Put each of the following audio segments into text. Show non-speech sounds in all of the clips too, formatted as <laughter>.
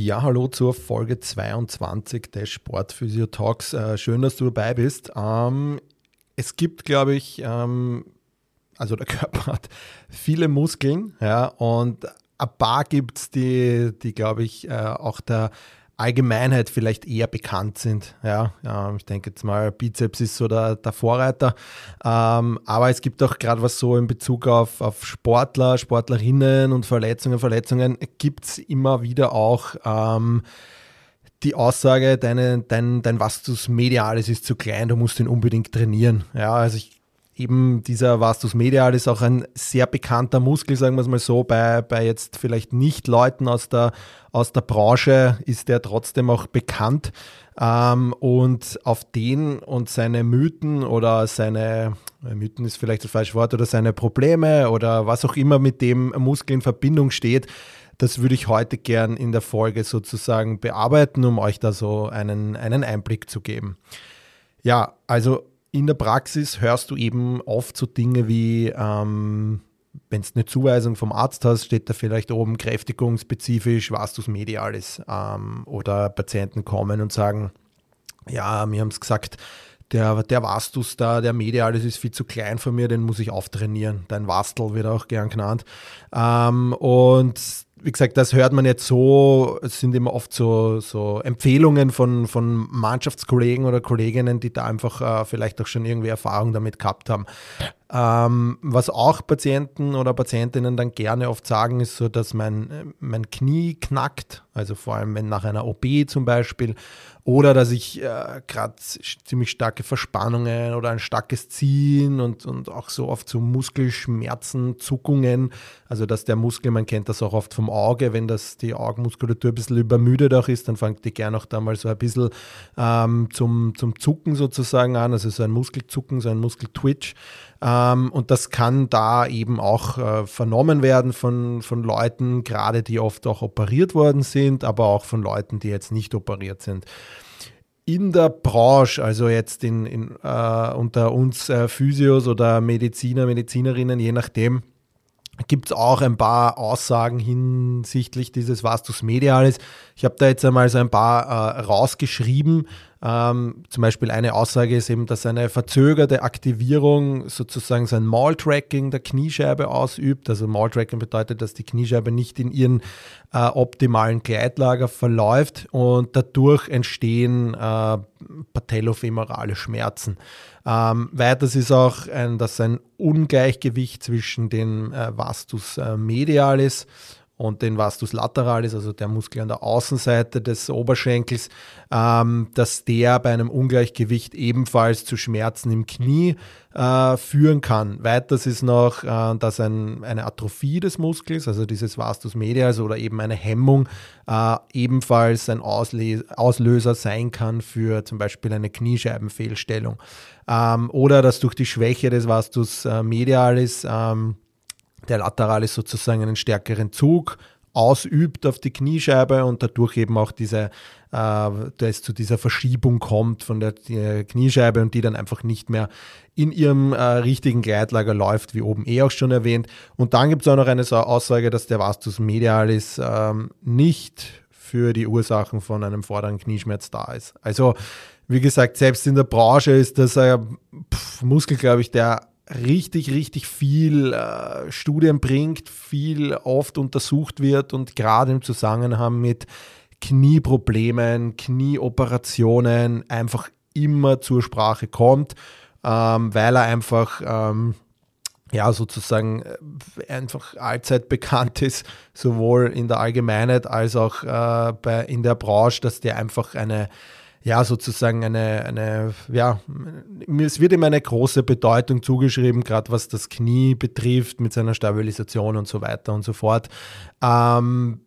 Ja, hallo zur Folge 22 des Sportphysio Talks. Äh, schön, dass du dabei bist. Ähm, es gibt, glaube ich, ähm, also der <laughs> Körper hat viele Muskeln, ja, und ein paar gibt es, die, die glaube ich, äh, auch der Allgemeinheit vielleicht eher bekannt sind. Ja, ja ich denke jetzt mal, Bizeps ist so der, der Vorreiter. Ähm, aber es gibt auch gerade was so in Bezug auf, auf Sportler, Sportlerinnen und Verletzungen, Verletzungen, gibt es immer wieder auch ähm, die Aussage, deine, dein, dein Vastus medialis ist zu klein, du musst ihn unbedingt trainieren. Ja, also ich eben dieser Vastus medial ist auch ein sehr bekannter Muskel, sagen wir es mal so, bei, bei jetzt vielleicht nicht Leuten aus der, aus der Branche ist der trotzdem auch bekannt. Ähm, und auf den und seine Mythen oder seine, Mythen ist vielleicht das falsche Wort, oder seine Probleme oder was auch immer mit dem Muskel in Verbindung steht, das würde ich heute gern in der Folge sozusagen bearbeiten, um euch da so einen, einen Einblick zu geben. Ja, also in der Praxis hörst du eben oft so Dinge wie, ähm, wenn du eine Zuweisung vom Arzt hast, steht da vielleicht oben kräftigungsspezifisch, was du mediales. Ähm, oder Patienten kommen und sagen, ja, mir haben es gesagt, der, der Vastus da, der Medialis ist viel zu klein für mir, den muss ich auftrainieren. Dein Wastel wird auch gern genannt. Ähm, und wie gesagt, das hört man jetzt so, es sind immer oft so, so Empfehlungen von, von Mannschaftskollegen oder Kolleginnen, die da einfach äh, vielleicht auch schon irgendwie Erfahrung damit gehabt haben. Ähm, was auch Patienten oder Patientinnen dann gerne oft sagen, ist so, dass mein, mein Knie knackt, also vor allem wenn nach einer OP zum Beispiel, oder dass ich äh, gerade ziemlich starke Verspannungen oder ein starkes Ziehen und, und auch so oft so Muskelschmerzen, Zuckungen, also dass der Muskel, man kennt das auch oft vom Auge, wenn das die Augenmuskulatur ein bisschen übermüdet auch ist, dann fängt die gerne auch da mal so ein bisschen ähm, zum, zum Zucken sozusagen an, also so ein Muskelzucken, so ein Muskeltwitch. Ähm, und das kann da eben auch äh, vernommen werden von, von Leuten, gerade die oft auch operiert worden sind, aber auch von Leuten, die jetzt nicht operiert sind in der Branche, also jetzt in, in, äh, unter uns äh, Physios oder Mediziner, Medizinerinnen, je nachdem, gibt es auch ein paar Aussagen hinsichtlich dieses Vastus Medialis. Ich habe da jetzt einmal so ein paar äh, rausgeschrieben, ähm, zum Beispiel eine Aussage ist eben, dass eine verzögerte Aktivierung sozusagen sein Maul-Tracking der Kniescheibe ausübt. Also Maul-Tracking bedeutet, dass die Kniescheibe nicht in ihren äh, optimalen Gleitlager verläuft und dadurch entstehen äh, patellofemorale Schmerzen. Ähm, weiters ist auch, ein, dass ein Ungleichgewicht zwischen den äh, Vastus äh, medialis und den Vastus lateralis, also der Muskel an der Außenseite des Oberschenkels, ähm, dass der bei einem Ungleichgewicht ebenfalls zu Schmerzen im Knie äh, führen kann. Weiters ist noch, äh, dass ein, eine Atrophie des Muskels, also dieses Vastus medialis oder eben eine Hemmung, äh, ebenfalls ein Ausle Auslöser sein kann für zum Beispiel eine Kniescheibenfehlstellung. Ähm, oder dass durch die Schwäche des Vastus äh, medialis ähm, der Lateralis sozusagen einen stärkeren Zug ausübt auf die Kniescheibe und dadurch eben auch diese, äh, es zu dieser Verschiebung kommt von der Kniescheibe und die dann einfach nicht mehr in ihrem äh, richtigen Gleitlager läuft, wie oben eh auch schon erwähnt. Und dann gibt es auch noch eine Aussage, dass der Vastus medialis ähm, nicht für die Ursachen von einem vorderen Knieschmerz da ist. Also wie gesagt, selbst in der Branche ist das ein Muskel, glaube ich, der richtig, richtig viel äh, Studien bringt, viel oft untersucht wird und gerade im Zusammenhang mit Knieproblemen, Knieoperationen einfach immer zur Sprache kommt, ähm, weil er einfach ähm, ja sozusagen äh, einfach allzeit bekannt ist, sowohl in der Allgemeinheit als auch äh, in der Branche, dass der einfach eine ja, sozusagen eine, eine, ja, es wird ihm eine große Bedeutung zugeschrieben, gerade was das Knie betrifft, mit seiner Stabilisation und so weiter und so fort. Ähm,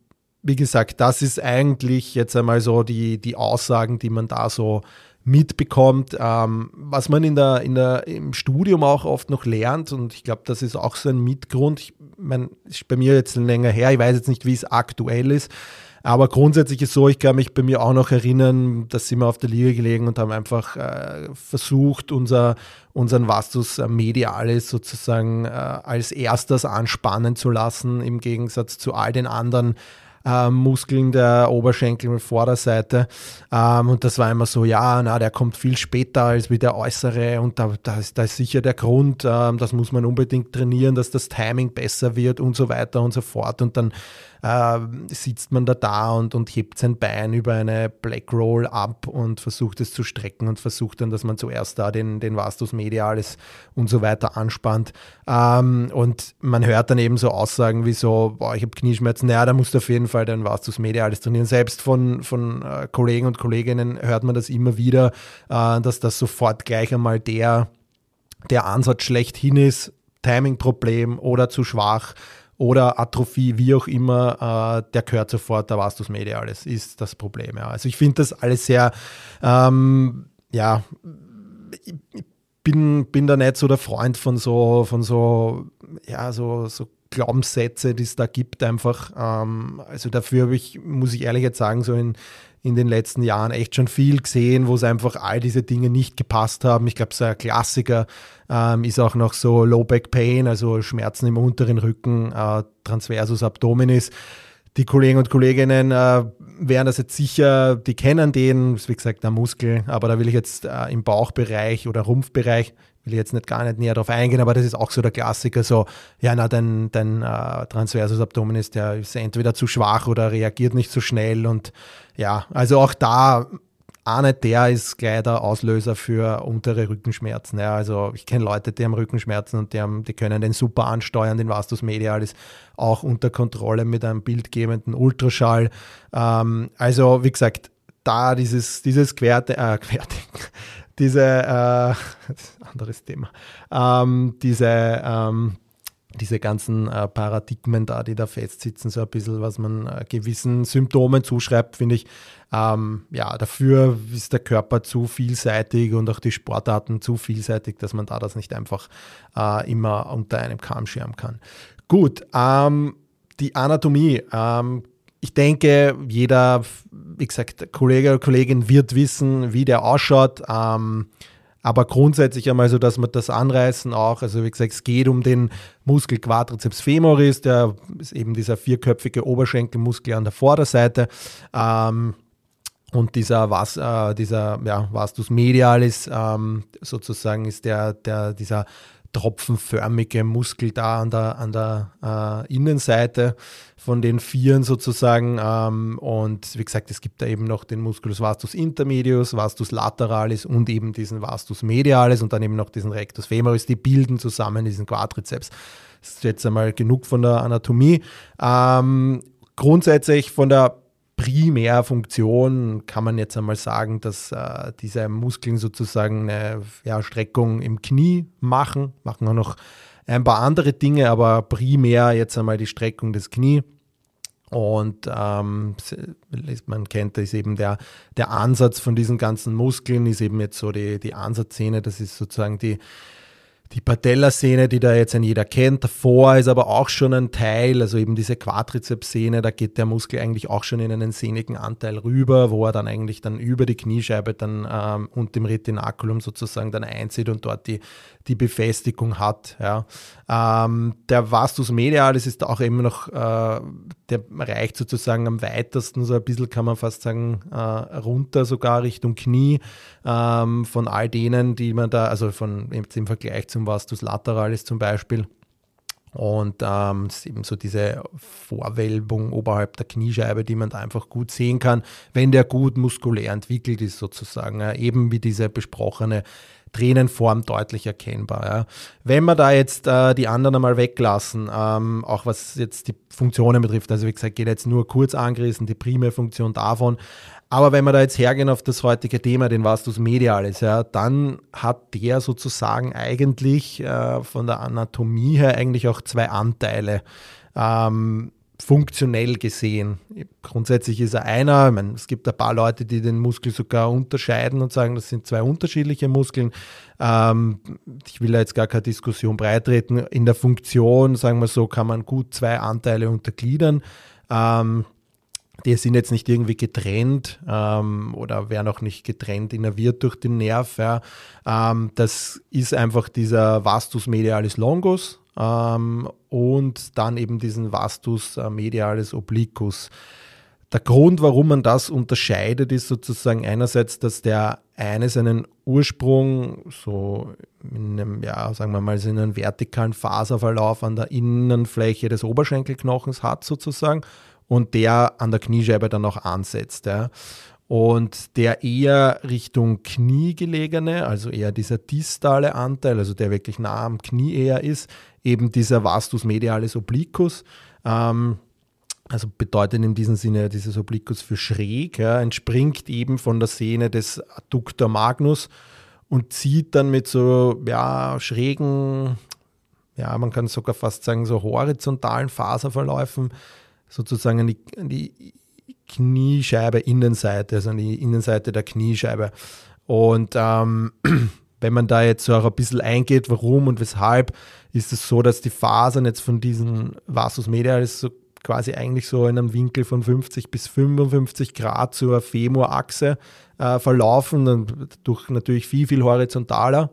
wie gesagt, das ist eigentlich jetzt einmal so die, die Aussagen, die man da so mitbekommt, ähm, was man in der, in der, im Studium auch oft noch lernt und ich glaube, das ist auch so ein Mitgrund. Ich meine, ist bei mir jetzt länger her, ich weiß jetzt nicht, wie es aktuell ist, aber grundsätzlich ist so, ich kann mich bei mir auch noch erinnern, dass sind wir auf der Liga gelegen und haben einfach äh, versucht, unser, unseren Vastus Medialis sozusagen äh, als erstes anspannen zu lassen, im Gegensatz zu all den anderen äh, Muskeln der Oberschenkel und Vorderseite. Ähm, und das war immer so, ja, na, der kommt viel später als wie der äußere und da, da, ist, da ist sicher der Grund, ähm, das muss man unbedingt trainieren, dass das Timing besser wird und so weiter und so fort. Und dann äh, sitzt man da da und, und hebt sein Bein über eine Black Roll ab und versucht es zu strecken und versucht dann, dass man zuerst da den, den Vastus medialis und so weiter anspannt. Ähm, und man hört dann eben so Aussagen wie so, boah, ich habe Knieschmerzen, naja, da musst du auf jeden Fall den Vastus medialis trainieren. Selbst von, von äh, Kollegen und Kolleginnen hört man das immer wieder, äh, dass das sofort gleich einmal der, der Ansatz schlechthin ist, Timing-Problem oder zu schwach oder Atrophie, wie auch immer, äh, der gehört sofort, da warst du es mediales, ist das Problem. Ja. Also ich finde das alles sehr, ähm, ja, ich bin, bin da nicht so der Freund von so, von so, ja, so, so Glaubenssätze, die es da gibt, einfach. Ähm, also dafür habe ich, muss ich ehrlich jetzt sagen, so in, in den letzten Jahren echt schon viel gesehen, wo es einfach all diese Dinge nicht gepasst haben. Ich glaube, so ein Klassiker ähm, ist auch noch so Low Back Pain, also Schmerzen im unteren Rücken, äh, Transversus Abdominis. Die Kollegen und Kolleginnen äh, werden das jetzt sicher, die kennen den, ist wie gesagt der Muskel, aber da will ich jetzt äh, im Bauchbereich oder Rumpfbereich, will ich jetzt nicht gar nicht näher darauf eingehen, aber das ist auch so der Klassiker, so, ja, na, dein, dein äh, Transversus Abdominis, der ist entweder zu schwach oder reagiert nicht so schnell und ja, also auch da eine der ist gleich der Auslöser für untere Rückenschmerzen. Ja, also ich kenne Leute, die haben Rückenschmerzen und die, haben, die können den super ansteuern, den Vastus medialis auch unter Kontrolle mit einem bildgebenden Ultraschall. Ähm, also wie gesagt, da dieses, dieses Querte, äh, Querdenken, diese, äh, <laughs> anderes Thema, ähm, diese ähm, diese ganzen äh, Paradigmen da, die da festsitzen, so ein bisschen, was man äh, gewissen Symptomen zuschreibt, finde ich, ähm, ja, dafür ist der Körper zu vielseitig und auch die Sportarten zu vielseitig, dass man da das nicht einfach äh, immer unter einem Kamm scheren kann. Gut, ähm, die Anatomie. Ähm, ich denke, jeder, wie gesagt, Kollege oder Kollegin wird wissen, wie der ausschaut. Ähm, aber grundsätzlich einmal so, dass man das anreißen auch, also wie gesagt, es geht um den Muskel Quadriceps femoris, der ist eben dieser vierköpfige Oberschenkelmuskel an der Vorderseite. Ähm, und dieser, Was, äh, dieser ja, Vastus medialis ähm, sozusagen ist der, der, dieser tropfenförmige Muskel da an der, an der äh, Innenseite von den Vieren sozusagen. Ähm, und wie gesagt, es gibt da eben noch den Musculus vastus intermedius, vastus lateralis und eben diesen vastus medialis und dann eben noch diesen rectus femoris. Die bilden zusammen diesen Quadrizeps. Das ist jetzt einmal genug von der Anatomie. Ähm, grundsätzlich von der Primärfunktion kann man jetzt einmal sagen, dass äh, diese Muskeln sozusagen eine ja, Streckung im Knie machen, machen auch noch ein paar andere Dinge, aber primär jetzt einmal die Streckung des Knie. Und ähm, man kennt, das ist eben der, der Ansatz von diesen ganzen Muskeln, ist eben jetzt so die, die Ansatzszene, das ist sozusagen die, die Patellasehne, die da jetzt ein jeder kennt. Davor ist aber auch schon ein Teil, also eben diese Quadrizepssehne, da geht der Muskel eigentlich auch schon in einen sehnigen Anteil rüber, wo er dann eigentlich dann über die Kniescheibe dann ähm, und dem Retinaculum sozusagen dann einzieht und dort die, die Befestigung hat. Ja. Ähm, der Vastus medialis ist auch immer noch, äh, der reicht sozusagen am weitesten, so ein bisschen kann man fast sagen, äh, runter sogar Richtung Knie ähm, von all denen, die man da, also von im Vergleich zum Vastus lateralis zum Beispiel. Und ähm, eben so diese Vorwölbung oberhalb der Kniescheibe, die man da einfach gut sehen kann, wenn der gut muskulär entwickelt ist, sozusagen. Ja, eben wie diese besprochene Tränenform deutlich erkennbar. Ja. Wenn wir da jetzt äh, die anderen einmal weglassen, ähm, auch was jetzt die Funktionen betrifft, also wie gesagt, geht jetzt nur kurz angerissen, die primäre Funktion davon. Aber wenn wir da jetzt hergehen auf das heutige Thema, den Vastus medialis, ja, dann hat der sozusagen eigentlich äh, von der Anatomie her eigentlich auch zwei Anteile. Ähm, funktionell gesehen. Grundsätzlich ist er einer, ich meine, es gibt ein paar Leute, die den Muskel sogar unterscheiden und sagen, das sind zwei unterschiedliche Muskeln. Ähm, ich will da jetzt gar keine Diskussion breitreten. In der Funktion, sagen wir so, kann man gut zwei Anteile untergliedern. Ähm, die sind jetzt nicht irgendwie getrennt ähm, oder werden auch nicht getrennt innerviert durch den Nerv. Ja. Ähm, das ist einfach dieser Vastus medialis longus ähm, und dann eben diesen Vastus äh, medialis obliquus. Der Grund, warum man das unterscheidet, ist sozusagen einerseits, dass der eine seinen Ursprung so in einem, ja, sagen wir mal, in einem vertikalen Faserverlauf an der Innenfläche des Oberschenkelknochens hat sozusagen und der an der Kniescheibe dann auch ansetzt. Ja. Und der eher Richtung Knie gelegene, also eher dieser distale Anteil, also der wirklich nah am Knie eher ist, eben dieser Vastus medialis obliquus. Ähm, also bedeutet in diesem Sinne dieses Obliquus für schräg, ja, entspringt eben von der Sehne des Adductor magnus und zieht dann mit so ja, schrägen, ja, man kann sogar fast sagen, so horizontalen Faserverläufen sozusagen an die, an die Kniescheibe Innenseite, also an die Innenseite der Kniescheibe. Und ähm, <clears throat> wenn man da jetzt auch ein bisschen eingeht, warum und weshalb, ist es so, dass die Fasern jetzt von diesen Vasus medialis so quasi eigentlich so in einem Winkel von 50 bis 55 Grad zur Femurachse äh, verlaufen und durch natürlich viel, viel horizontaler,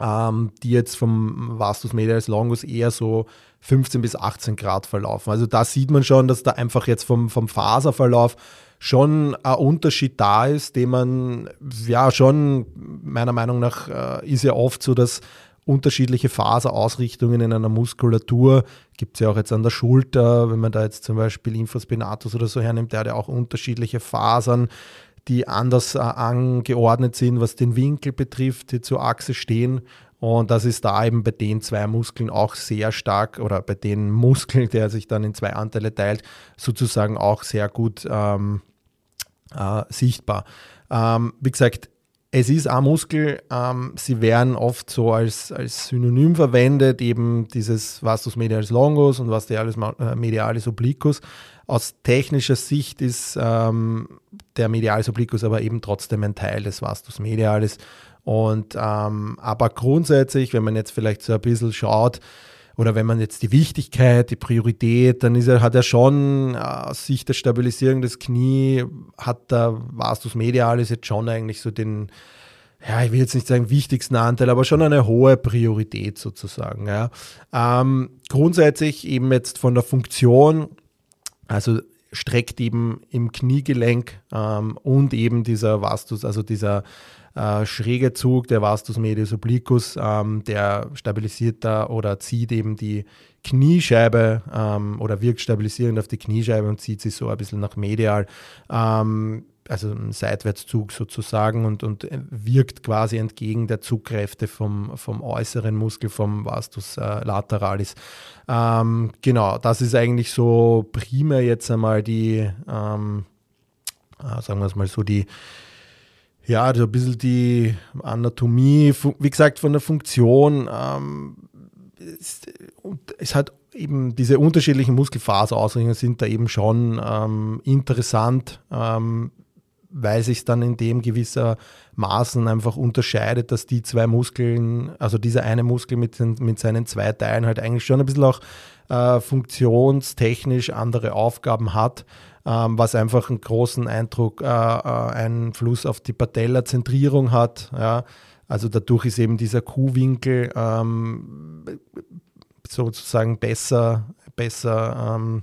ähm, die jetzt vom Vastus medialis longus eher so 15 bis 18 Grad verlaufen. Also da sieht man schon, dass da einfach jetzt vom, vom Faserverlauf schon ein Unterschied da ist, den man ja schon meiner Meinung nach äh, ist ja oft so, dass unterschiedliche Faserausrichtungen in einer Muskulatur gibt es ja auch jetzt an der Schulter, wenn man da jetzt zum Beispiel Infraspinatus oder so hernimmt, der hat ja auch unterschiedliche Fasern, die anders äh, angeordnet sind, was den Winkel betrifft, die zur Achse stehen. Und das ist da eben bei den zwei Muskeln auch sehr stark oder bei den Muskeln, der sich dann in zwei Anteile teilt, sozusagen auch sehr gut ähm, äh, sichtbar. Ähm, wie gesagt, es ist ein Muskel, ähm, sie werden oft so als, als Synonym verwendet, eben dieses Vastus medialis longus und Vastus medialis obliquus. Aus technischer Sicht ist ähm, der medialis obliquus aber eben trotzdem ein Teil des Vastus medialis und ähm, aber grundsätzlich, wenn man jetzt vielleicht so ein bisschen schaut, oder wenn man jetzt die Wichtigkeit, die Priorität, dann ist er, hat er schon äh, aus Sicht der Stabilisierung des Knie, hat der Vastus Medialis jetzt schon eigentlich so den, ja, ich will jetzt nicht sagen wichtigsten Anteil, aber schon eine hohe Priorität sozusagen. Ja. Ähm, grundsätzlich eben jetzt von der Funktion, also streckt eben im Kniegelenk ähm, und eben dieser Vastus, also dieser äh, schräge Zug, der Vastus medius obliquus, ähm, der stabilisiert da oder zieht eben die Kniescheibe ähm, oder wirkt stabilisierend auf die Kniescheibe und zieht sie so ein bisschen nach medial. Ähm, also ein Seitwärtszug sozusagen und, und wirkt quasi entgegen der Zugkräfte vom, vom äußeren Muskel, vom Vastus äh, lateralis. Ähm, genau, das ist eigentlich so primär jetzt einmal die, ähm, äh, sagen wir es mal so, die, ja, so ein bisschen die Anatomie, wie gesagt, von der Funktion. Ähm, es, es hat eben diese unterschiedlichen Muskelfaserausrichtungen sind da eben schon ähm, interessant, ähm, weil sich dann in dem gewissermaßen einfach unterscheidet, dass die zwei Muskeln, also dieser eine Muskel mit, den, mit seinen zwei Teilen halt eigentlich schon ein bisschen auch äh, funktionstechnisch andere Aufgaben hat ähm, was einfach einen großen Eindruck, äh, äh, Einfluss auf die Patella-Zentrierung hat. Ja. Also dadurch ist eben dieser Kuhwinkel ähm, sozusagen besser, besser ähm,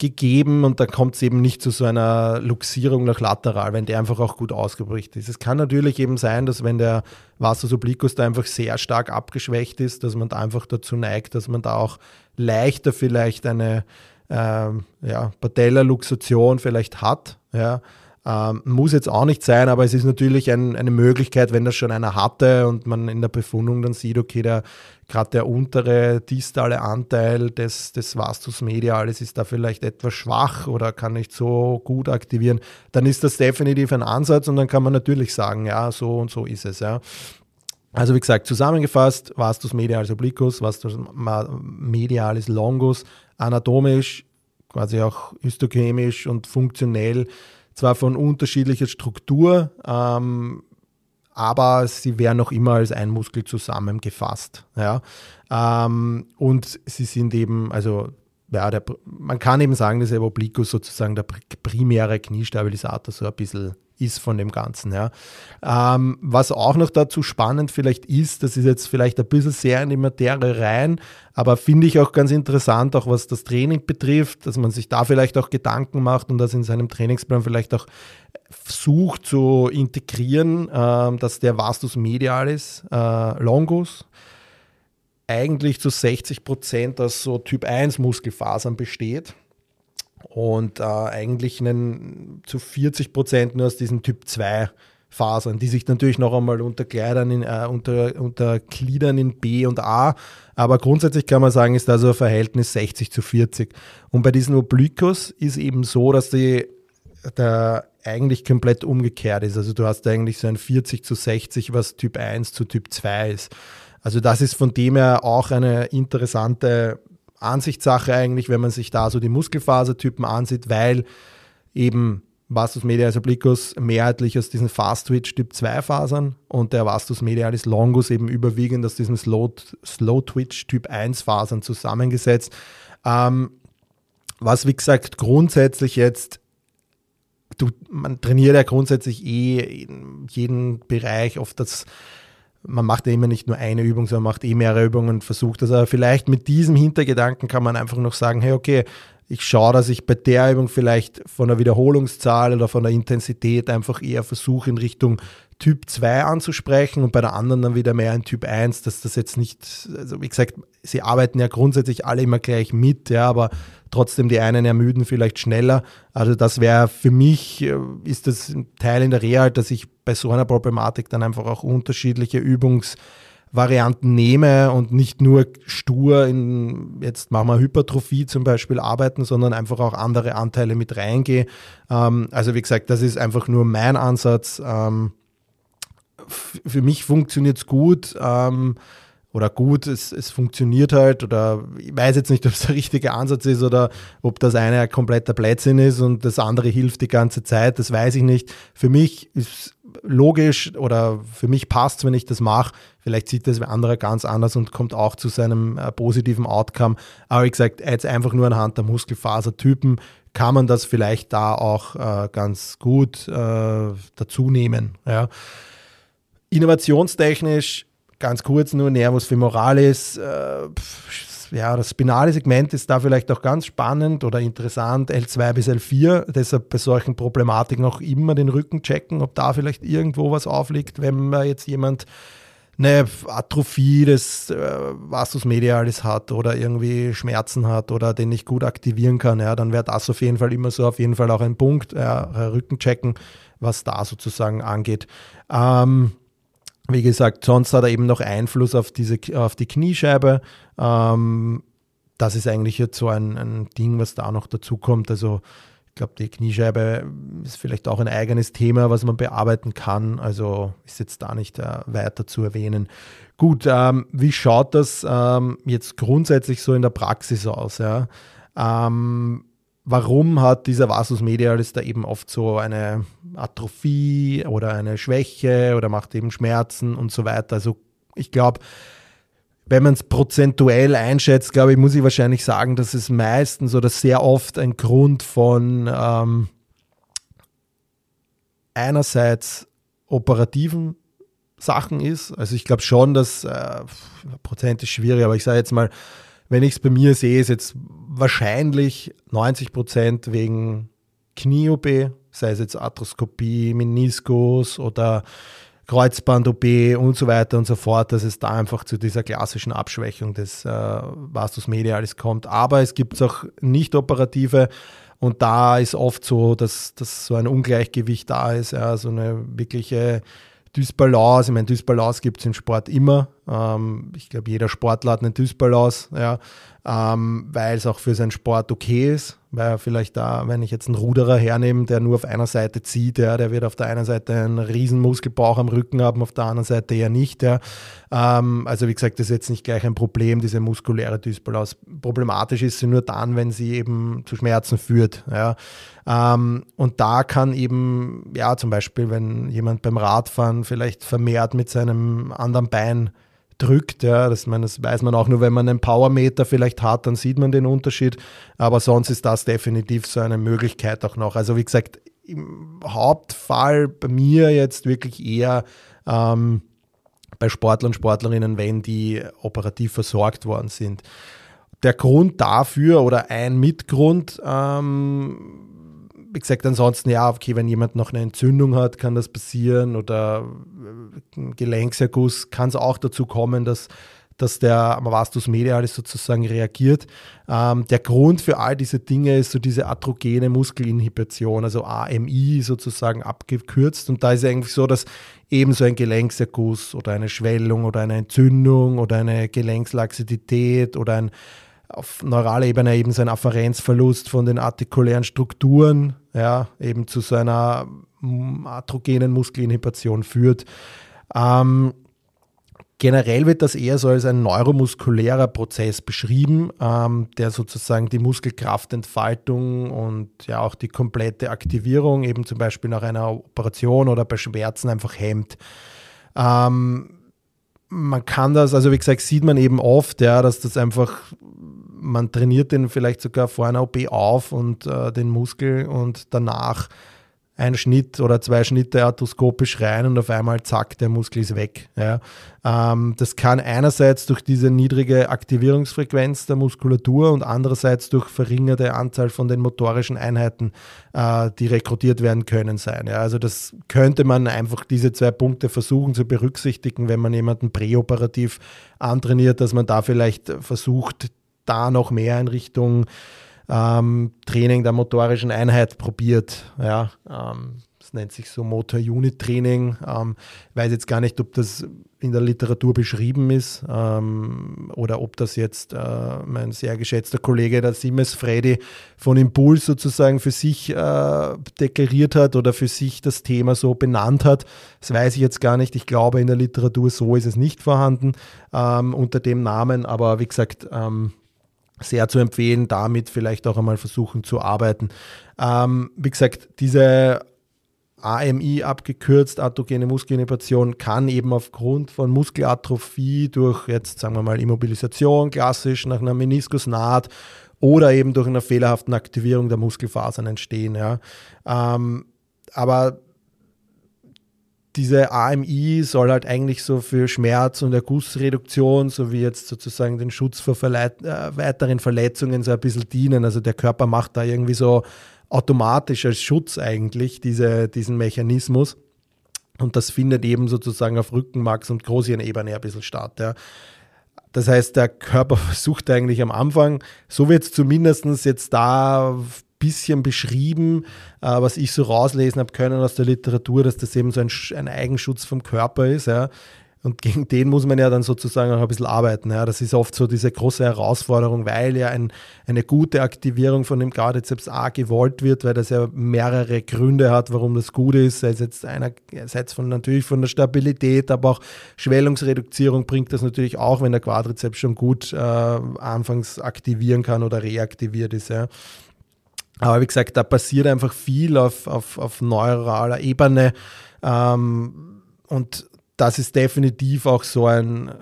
gegeben und da kommt es eben nicht zu so einer Luxierung nach lateral, wenn der einfach auch gut ausgeprägt ist. Es kann natürlich eben sein, dass wenn der Vastus obliquus da einfach sehr stark abgeschwächt ist, dass man da einfach dazu neigt, dass man da auch leichter vielleicht eine ähm, ja, Patella-Luxation vielleicht hat. Ja. Ähm, muss jetzt auch nicht sein, aber es ist natürlich ein, eine Möglichkeit, wenn das schon einer hatte und man in der Befundung dann sieht, okay, der gerade der untere distale Anteil des, des Vastus medialis ist da vielleicht etwas schwach oder kann nicht so gut aktivieren, dann ist das definitiv ein Ansatz und dann kann man natürlich sagen, ja, so und so ist es. Ja. Also wie gesagt, zusammengefasst, Vastus medialis obliquus, Vastus medialis longus, anatomisch quasi auch histochemisch und funktionell zwar von unterschiedlicher Struktur, ähm, aber sie werden noch immer als ein Muskel zusammengefasst. Ja? Ähm, und sie sind eben, also ja, der, man kann eben sagen, dass der Obliquus sozusagen der primäre Kniestabilisator so ein bisschen ist von dem Ganzen. Ja. Ähm, was auch noch dazu spannend vielleicht ist, das ist jetzt vielleicht ein bisschen sehr in die Materie rein, aber finde ich auch ganz interessant, auch was das Training betrifft, dass man sich da vielleicht auch Gedanken macht und das in seinem Trainingsplan vielleicht auch versucht zu integrieren, äh, dass der Vastus medialis äh, longus eigentlich zu 60 Prozent aus so Typ 1 Muskelfasern besteht und äh, eigentlich einen, zu 40 Prozent nur aus diesen Typ 2 Fasern, die sich natürlich noch einmal untergliedern in, äh, unter, untergliedern in B und A. Aber grundsätzlich kann man sagen, ist da so ein Verhältnis 60 zu 40. Und bei diesen Obliquos ist eben so, dass die der eigentlich komplett umgekehrt ist. Also du hast eigentlich so ein 40 zu 60, was Typ 1 zu Typ 2 ist. Also das ist von dem her auch eine interessante Ansichtssache eigentlich, wenn man sich da so die Muskelfasertypen ansieht, weil eben Vastus medialis obliquus mehrheitlich aus diesen Fast-Twitch Typ 2 Fasern und der Vastus medialis longus eben überwiegend aus diesen Slow-Twitch Typ 1 Fasern zusammengesetzt. Ähm, was wie gesagt grundsätzlich jetzt, du, man trainiert ja grundsätzlich eh in jedem Bereich oft das man macht ja immer nicht nur eine Übung, sondern macht eh mehrere Übungen und versucht das. Aber vielleicht mit diesem Hintergedanken kann man einfach noch sagen, hey, okay, ich schaue, dass ich bei der Übung vielleicht von der Wiederholungszahl oder von der Intensität einfach eher versuche in Richtung Typ 2 anzusprechen und bei der anderen dann wieder mehr in Typ 1, dass das jetzt nicht, also wie gesagt, sie arbeiten ja grundsätzlich alle immer gleich mit, ja, aber trotzdem die einen ermüden vielleicht schneller. Also das wäre für mich, äh, ist das ein Teil in der Real, dass ich bei so einer Problematik dann einfach auch unterschiedliche Übungsvarianten nehme und nicht nur stur in, jetzt machen wir Hypertrophie zum Beispiel arbeiten, sondern einfach auch andere Anteile mit reingehe. Ähm, also wie gesagt, das ist einfach nur mein Ansatz. Ähm, für mich funktioniert es gut. Ähm, oder gut, es, es funktioniert halt oder ich weiß jetzt nicht, <laughs> ob es der richtige Ansatz ist oder ob das eine ein kompletter Blödsinn ist und das andere hilft die ganze Zeit, das weiß ich nicht. Für mich ist logisch oder für mich passt wenn ich das mache. Vielleicht sieht das ein anderer ganz anders und kommt auch zu seinem äh, positiven Outcome. Aber wie gesagt, jetzt einfach nur anhand der Muskelfasertypen kann man das vielleicht da auch äh, ganz gut äh, dazu nehmen. Ja. Innovationstechnisch ganz kurz nur Nervus femoralis. Äh, ja, das spinale Segment ist da vielleicht auch ganz spannend oder interessant, L2 bis L4. Deshalb bei solchen Problematiken auch immer den Rücken checken, ob da vielleicht irgendwo was aufliegt, wenn man jetzt jemand eine Atrophie des äh, Vastus medialis hat oder irgendwie Schmerzen hat oder den nicht gut aktivieren kann, ja, dann wäre das auf jeden Fall immer so auf jeden Fall auch ein Punkt, ja, Rücken checken, was da sozusagen angeht. Ähm, wie gesagt, sonst hat er eben noch Einfluss auf, diese, auf die Kniescheibe. Ähm, das ist eigentlich jetzt so ein, ein Ding, was da noch dazu kommt. Also ich glaube, die Kniescheibe ist vielleicht auch ein eigenes Thema, was man bearbeiten kann. Also ist jetzt da nicht äh, weiter zu erwähnen. Gut, ähm, wie schaut das ähm, jetzt grundsätzlich so in der Praxis aus? Ja? Ähm, warum hat dieser Vasus medialis da eben oft so eine Atrophie oder eine Schwäche oder macht eben Schmerzen und so weiter. Also ich glaube, wenn man es prozentuell einschätzt, glaube ich, muss ich wahrscheinlich sagen, dass es meistens oder sehr oft ein Grund von ähm, einerseits operativen Sachen ist. Also ich glaube schon, dass äh, Prozent ist schwierig, aber ich sage jetzt mal wenn ich es bei mir sehe, ist jetzt wahrscheinlich 90 Prozent wegen Knie-OP, sei es jetzt Arthroskopie, Meniskus oder Kreuzband-OP und so weiter und so fort, dass es da einfach zu dieser klassischen Abschwächung des äh, Vastus medialis kommt. Aber es gibt auch nicht operative und da ist oft so, dass, dass so ein Ungleichgewicht da ist, ja, so eine wirkliche Dysbalance. Ich meine, Dysbalance gibt es im Sport immer. Ähm, ich glaube, jeder Sportler hat einen Dysbalance, ja, ähm, weil es auch für seinen Sport okay ist. Weil vielleicht da, wenn ich jetzt einen Ruderer hernehme, der nur auf einer Seite zieht, ja, der wird auf der einen Seite einen riesen Muskelbauch am Rücken haben, auf der anderen Seite eher nicht. Ja. Ähm, also wie gesagt, das ist jetzt nicht gleich ein Problem, diese muskuläre Dysbalance. Problematisch ist sie nur dann, wenn sie eben zu Schmerzen führt. Ja. Ähm, und da kann eben, ja, zum Beispiel, wenn jemand beim Radfahren vielleicht vermehrt mit seinem anderen Bein drückt. Ja, das, meine, das weiß man auch nur, wenn man einen Powermeter vielleicht hat, dann sieht man den Unterschied. Aber sonst ist das definitiv so eine Möglichkeit auch noch. Also wie gesagt, im Hauptfall bei mir jetzt wirklich eher ähm, bei Sportlern und Sportlerinnen, wenn die operativ versorgt worden sind. Der Grund dafür oder ein Mitgrund ähm, wie gesagt, ansonsten ja, okay, wenn jemand noch eine Entzündung hat, kann das passieren oder äh, ein Gelenkserguss kann es auch dazu kommen, dass, dass der Vastus medialis sozusagen reagiert. Ähm, der Grund für all diese Dinge ist so diese atrogene Muskelinhibition, also AMI sozusagen abgekürzt. Und da ist es eigentlich so, dass eben so ein Gelenkserguss oder eine Schwellung oder eine Entzündung oder eine Gelenkslaxität oder ein auf neuraler Ebene eben so ein Afferenzverlust von den artikulären Strukturen, ja, eben zu so einer mm, atrogenen Muskelinhibition führt. Ähm, generell wird das eher so als ein neuromuskulärer Prozess beschrieben, ähm, der sozusagen die Muskelkraftentfaltung und ja auch die komplette Aktivierung eben zum Beispiel nach einer Operation oder bei Schmerzen einfach hemmt. Ähm, man kann das, also wie gesagt, sieht man eben oft, ja, dass das einfach man trainiert den vielleicht sogar vor einer OP auf und äh, den Muskel und danach ein Schnitt oder zwei Schnitte arthroskopisch rein und auf einmal zack, der Muskel ist weg. Ja. Ähm, das kann einerseits durch diese niedrige Aktivierungsfrequenz der Muskulatur und andererseits durch verringerte Anzahl von den motorischen Einheiten, äh, die rekrutiert werden können, sein. Ja. Also das könnte man einfach diese zwei Punkte versuchen zu berücksichtigen, wenn man jemanden präoperativ antrainiert, dass man da vielleicht versucht, da noch mehr in Richtung ähm, Training der motorischen Einheit probiert. Ja, ähm, das nennt sich so Motor-Unit-Training. Ähm, weiß jetzt gar nicht, ob das in der Literatur beschrieben ist ähm, oder ob das jetzt äh, mein sehr geschätzter Kollege, der Siemens Freddy von Impuls sozusagen für sich äh, deklariert hat oder für sich das Thema so benannt hat. Das weiß ich jetzt gar nicht. Ich glaube, in der Literatur so ist es nicht vorhanden ähm, unter dem Namen. Aber wie gesagt, ähm, sehr zu empfehlen, damit vielleicht auch einmal versuchen zu arbeiten. Ähm, wie gesagt, diese AMI abgekürzt, autogene Muskelinhibition, kann eben aufgrund von Muskelatrophie durch jetzt sagen wir mal Immobilisation, klassisch nach einer Meniskusnaht oder eben durch eine fehlerhaften Aktivierung der Muskelfasern entstehen. Ja. Ähm, aber diese AMI soll halt eigentlich so für Schmerz- und Ergussreduktion sowie jetzt sozusagen den Schutz vor Verleit äh, weiteren Verletzungen so ein bisschen dienen. Also der Körper macht da irgendwie so automatisch als Schutz eigentlich diese, diesen Mechanismus. Und das findet eben sozusagen auf Rückenmarks- und Großhirnebene ein bisschen statt. Ja. Das heißt, der Körper <laughs> versucht eigentlich am Anfang, so wird es zumindest jetzt da bisschen beschrieben, äh, was ich so rauslesen habe können aus der Literatur, dass das eben so ein, ein Eigenschutz vom Körper ist. Ja. Und gegen den muss man ja dann sozusagen auch ein bisschen arbeiten. Ja. Das ist oft so diese große Herausforderung, weil ja ein, eine gute Aktivierung von dem Quadrizeps A gewollt wird, weil das ja mehrere Gründe hat, warum das gut ist. Sei es jetzt einerseits von, natürlich von der Stabilität, aber auch Schwellungsreduzierung bringt das natürlich auch, wenn der Quadrizeps schon gut äh, anfangs aktivieren kann oder reaktiviert ist. Ja. Aber wie gesagt, da passiert einfach viel auf, auf, auf neuraler Ebene. Ähm, und das ist definitiv auch so ein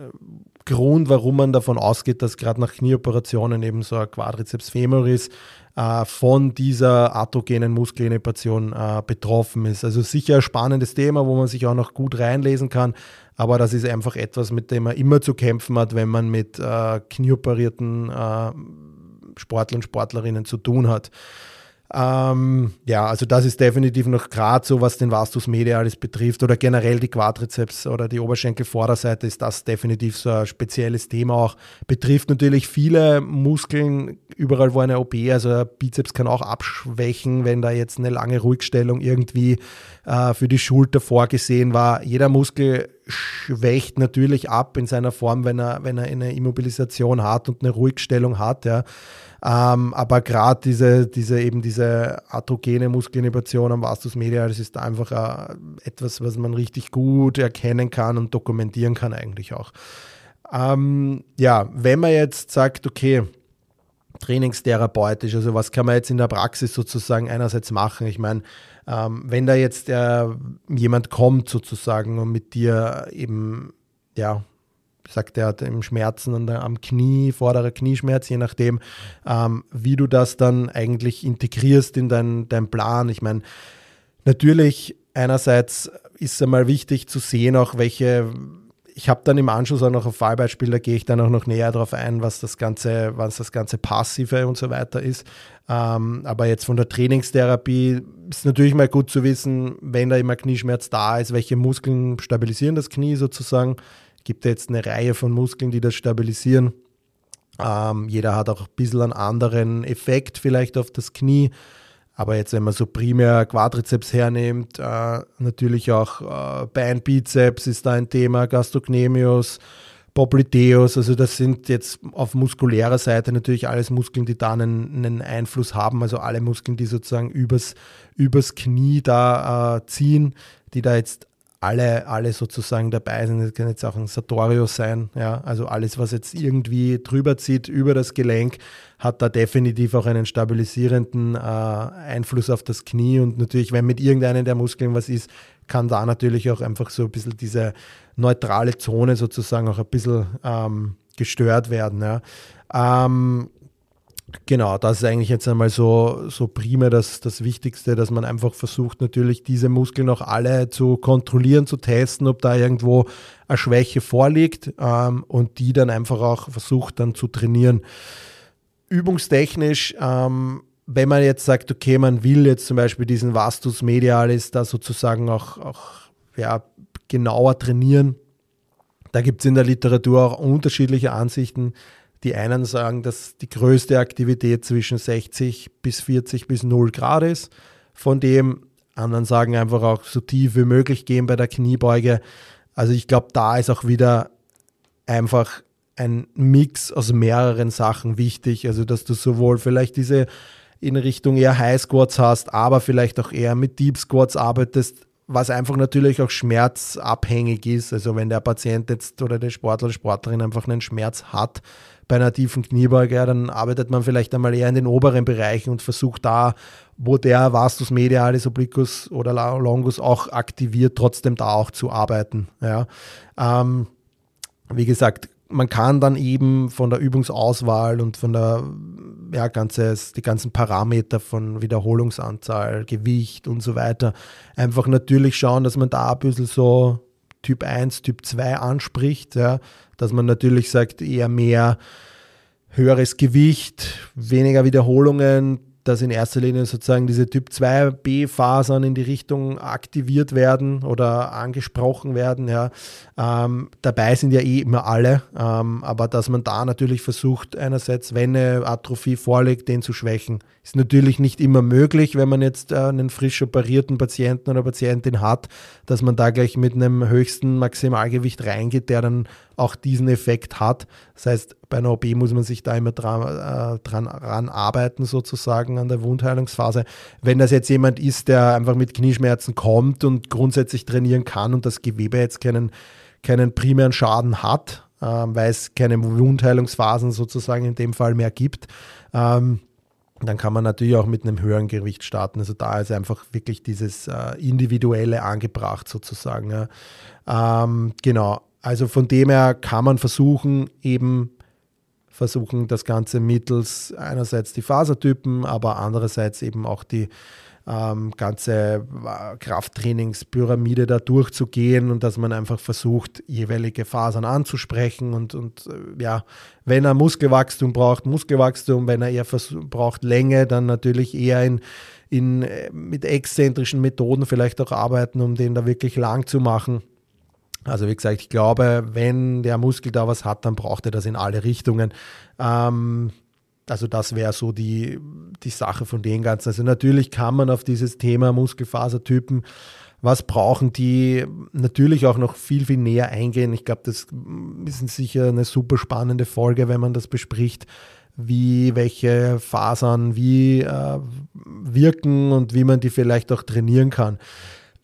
Grund, warum man davon ausgeht, dass gerade nach Knieoperationen eben so ein Quadriceps femoris äh, von dieser atrogenen Muskelinhibition äh, betroffen ist. Also sicher ein spannendes Thema, wo man sich auch noch gut reinlesen kann, aber das ist einfach etwas, mit dem man immer zu kämpfen hat, wenn man mit äh, knieoperierten äh, Sportler und Sportlerinnen zu tun hat. Ähm, ja, also das ist definitiv noch gerade so, was den Vastus medialis betrifft oder generell die Quadrizeps oder die Oberschenkelvorderseite ist das definitiv so ein spezielles Thema auch. Betrifft natürlich viele Muskeln, überall wo eine OP, also Bizeps kann auch abschwächen, wenn da jetzt eine lange Ruhigstellung irgendwie äh, für die Schulter vorgesehen war. Jeder Muskel schwächt natürlich ab in seiner Form, wenn er, wenn er eine Immobilisation hat und eine Ruhigstellung hat, ja. Ähm, aber gerade diese, diese, eben diese atrogene Muskelinhibition am Vastus medialis ist einfach äh, etwas, was man richtig gut erkennen kann und dokumentieren kann eigentlich auch. Ähm, ja, wenn man jetzt sagt, okay, trainingstherapeutisch, also was kann man jetzt in der Praxis sozusagen einerseits machen? Ich meine, ähm, wenn da jetzt äh, jemand kommt sozusagen und mit dir eben, ja, sagt, er hat im Schmerzen der, am Knie, vorderer Knieschmerz, je nachdem, ähm, wie du das dann eigentlich integrierst in deinen dein Plan. Ich meine, natürlich einerseits ist es einmal wichtig zu sehen, auch welche ich habe dann im Anschluss auch noch ein Fallbeispiel, da gehe ich dann auch noch näher darauf ein, was das ganze, was das ganze Passive und so weiter ist. Ähm, aber jetzt von der Trainingstherapie ist natürlich mal gut zu wissen, wenn da immer Knieschmerz da ist, welche Muskeln stabilisieren das Knie sozusagen. Gibt jetzt eine Reihe von Muskeln, die das stabilisieren. Ähm, jeder hat auch ein bisschen einen anderen Effekt vielleicht auf das Knie. Aber jetzt, wenn man so primär Quadrizeps hernimmt, äh, natürlich auch äh, Beinbizeps ist da ein Thema, Gastrocnemius, Popliteus, also das sind jetzt auf muskulärer Seite natürlich alles Muskeln, die da einen, einen Einfluss haben, also alle Muskeln, die sozusagen übers, übers Knie da äh, ziehen, die da jetzt alle, alle sozusagen dabei sind. Das kann jetzt auch ein Sartorius sein, ja, also alles, was jetzt irgendwie drüber zieht, über das Gelenk, hat da definitiv auch einen stabilisierenden äh, Einfluss auf das Knie und natürlich, wenn mit irgendeinem der Muskeln was ist, kann da natürlich auch einfach so ein bisschen diese neutrale Zone sozusagen auch ein bisschen ähm, gestört werden. Ja. Ähm, Genau, das ist eigentlich jetzt einmal so, so primär das, das Wichtigste, dass man einfach versucht, natürlich diese Muskeln auch alle zu kontrollieren, zu testen, ob da irgendwo eine Schwäche vorliegt ähm, und die dann einfach auch versucht dann zu trainieren. Übungstechnisch, ähm, wenn man jetzt sagt, okay, man will jetzt zum Beispiel diesen Vastus medialis da sozusagen auch, auch ja, genauer trainieren, da gibt es in der Literatur auch unterschiedliche Ansichten. Die einen sagen, dass die größte Aktivität zwischen 60 bis 40 bis 0 Grad ist. Von dem anderen sagen einfach auch so tief wie möglich gehen bei der Kniebeuge. Also ich glaube, da ist auch wieder einfach ein Mix aus mehreren Sachen wichtig. Also dass du sowohl vielleicht diese in Richtung eher High Squats hast, aber vielleicht auch eher mit Deep Squats arbeitest, was einfach natürlich auch schmerzabhängig ist. Also wenn der Patient jetzt oder der Sportler oder Sportlerin einfach einen Schmerz hat, bei einer tiefen Kniebeuge, ja, dann arbeitet man vielleicht einmal eher in den oberen Bereichen und versucht da, wo der Vastus medialis obliquus oder longus auch aktiviert, trotzdem da auch zu arbeiten. Ja. Ähm, wie gesagt, man kann dann eben von der Übungsauswahl und von der ja, ganzes, die ganzen Parameter von Wiederholungsanzahl, Gewicht und so weiter einfach natürlich schauen, dass man da ein bisschen so Typ 1, Typ 2 anspricht, ja, dass man natürlich sagt, eher mehr höheres Gewicht, weniger Wiederholungen, dass in erster Linie sozusagen diese Typ 2b-Fasern in die Richtung aktiviert werden oder angesprochen werden. Ja. Ähm, dabei sind ja eh immer alle, ähm, aber dass man da natürlich versucht, einerseits, wenn eine Atrophie vorliegt, den zu schwächen. Ist natürlich nicht immer möglich, wenn man jetzt äh, einen frisch operierten Patienten oder Patientin hat, dass man da gleich mit einem höchsten Maximalgewicht reingeht, der dann auch diesen Effekt hat. Das heißt, bei einer OP muss man sich da immer dran, äh, dran ran arbeiten, sozusagen an der Wundheilungsphase. Wenn das jetzt jemand ist, der einfach mit Knieschmerzen kommt und grundsätzlich trainieren kann und das Gewebe jetzt keinen, keinen primären Schaden hat, äh, weil es keine Wundheilungsphasen sozusagen in dem Fall mehr gibt, ähm, dann kann man natürlich auch mit einem höheren Gewicht starten. Also da ist einfach wirklich dieses äh, Individuelle angebracht sozusagen. Ja. Ähm, genau, also von dem her kann man versuchen, eben versuchen, das Ganze mittels einerseits die Fasertypen, aber andererseits eben auch die ähm, ganze äh, Krafttrainingspyramide da durchzugehen und dass man einfach versucht, jeweilige Fasern anzusprechen und, und äh, ja, wenn er Muskelwachstum braucht, Muskelwachstum, wenn er eher braucht Länge, dann natürlich eher in, in, äh, mit exzentrischen Methoden vielleicht auch arbeiten, um den da wirklich lang zu machen. Also wie gesagt, ich glaube, wenn der Muskel da was hat, dann braucht er das in alle Richtungen. Ähm, also das wäre so die, die Sache von den Ganzen. Also natürlich kann man auf dieses Thema Muskelfasertypen was brauchen die, natürlich auch noch viel, viel näher eingehen. Ich glaube, das ist sicher eine super spannende Folge, wenn man das bespricht, wie welche Fasern wie äh, wirken und wie man die vielleicht auch trainieren kann.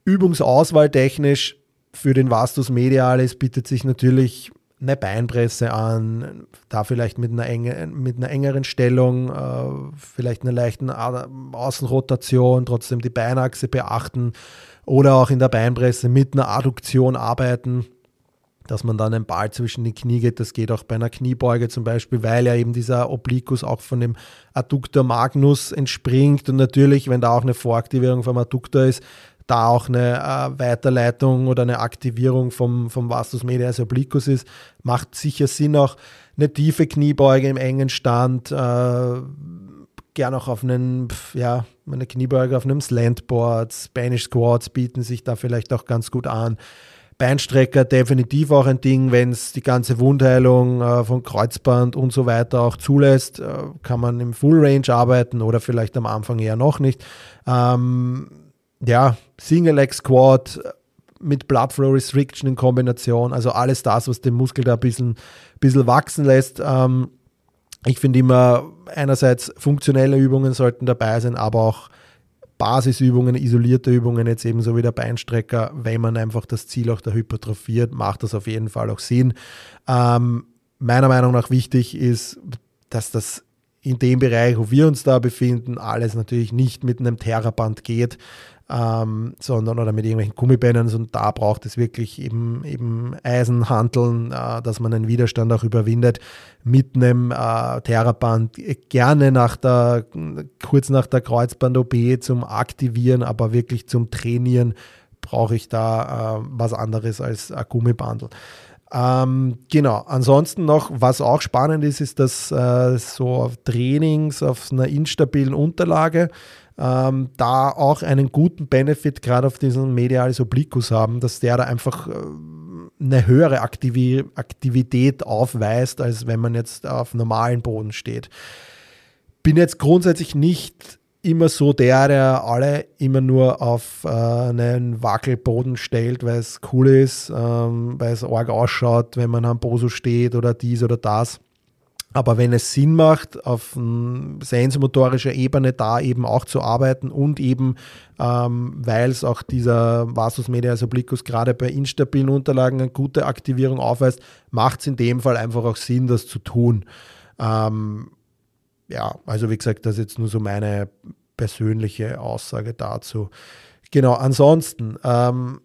Übungsauswahl technisch für den Vastus Medialis bietet sich natürlich eine Beinpresse an, da vielleicht mit einer, enge, mit einer engeren Stellung, äh, vielleicht einer leichten Außenrotation, trotzdem die Beinachse beachten oder auch in der Beinpresse mit einer Adduktion arbeiten, dass man dann einen Ball zwischen die Knie geht. Das geht auch bei einer Kniebeuge zum Beispiel, weil ja eben dieser Obliquus auch von dem Adductor magnus entspringt und natürlich, wenn da auch eine Voraktivierung vom Adduktor ist, da auch eine äh, Weiterleitung oder eine Aktivierung vom, vom Vastus medialis obliquus ist, macht sicher Sinn auch eine tiefe Kniebeuge im engen Stand, äh, gern auch auf einen, ja, eine Kniebeuge auf einem Slantboard, Spanish Squats bieten sich da vielleicht auch ganz gut an. Beinstrecker definitiv auch ein Ding, wenn es die ganze Wundheilung äh, von Kreuzband und so weiter auch zulässt, äh, kann man im Full Range arbeiten oder vielleicht am Anfang eher noch nicht. Ähm, ja, Single Leg Squat mit Blood Flow Restriction in Kombination, also alles das, was den Muskel da ein bisschen, bisschen wachsen lässt. Ähm, ich finde immer, einerseits funktionelle Übungen sollten dabei sein, aber auch Basisübungen, isolierte Übungen, jetzt ebenso wie der Beinstrecker, wenn man einfach das Ziel auch der hypertrophiert, macht das auf jeden Fall auch Sinn. Ähm, meiner Meinung nach wichtig ist, dass das in dem Bereich, wo wir uns da befinden, alles natürlich nicht mit einem Terraband geht ähm, sondern oder mit irgendwelchen Gummibändern. Und da braucht es wirklich eben, eben Eisenhanteln, äh, dass man den Widerstand auch überwindet. Mit einem äh, Theraband gerne nach der, kurz nach der Kreuzband-OP zum Aktivieren, aber wirklich zum Trainieren brauche ich da äh, was anderes als ein Gummibandel. Ähm, genau, ansonsten noch, was auch spannend ist, ist, dass äh, so Trainings auf einer instabilen Unterlage ähm, da auch einen guten Benefit gerade auf diesen Medialis Obliquus haben, dass der da einfach äh, eine höhere Aktiv Aktivität aufweist, als wenn man jetzt auf normalen Boden steht. Bin jetzt grundsätzlich nicht immer so der, der alle immer nur auf äh, einen Wackelboden stellt, weil es cool ist, ähm, weil es arg ausschaut, wenn man am Boso steht oder dies oder das. Aber wenn es Sinn macht, auf sensmotorischer Ebene da eben auch zu arbeiten und eben, ähm, weil es auch dieser Vasus medialis obliquus gerade bei instabilen Unterlagen eine gute Aktivierung aufweist, macht es in dem Fall einfach auch Sinn, das zu tun. Ähm, ja, also wie gesagt, das ist jetzt nur so meine persönliche Aussage dazu. Genau, ansonsten, ähm,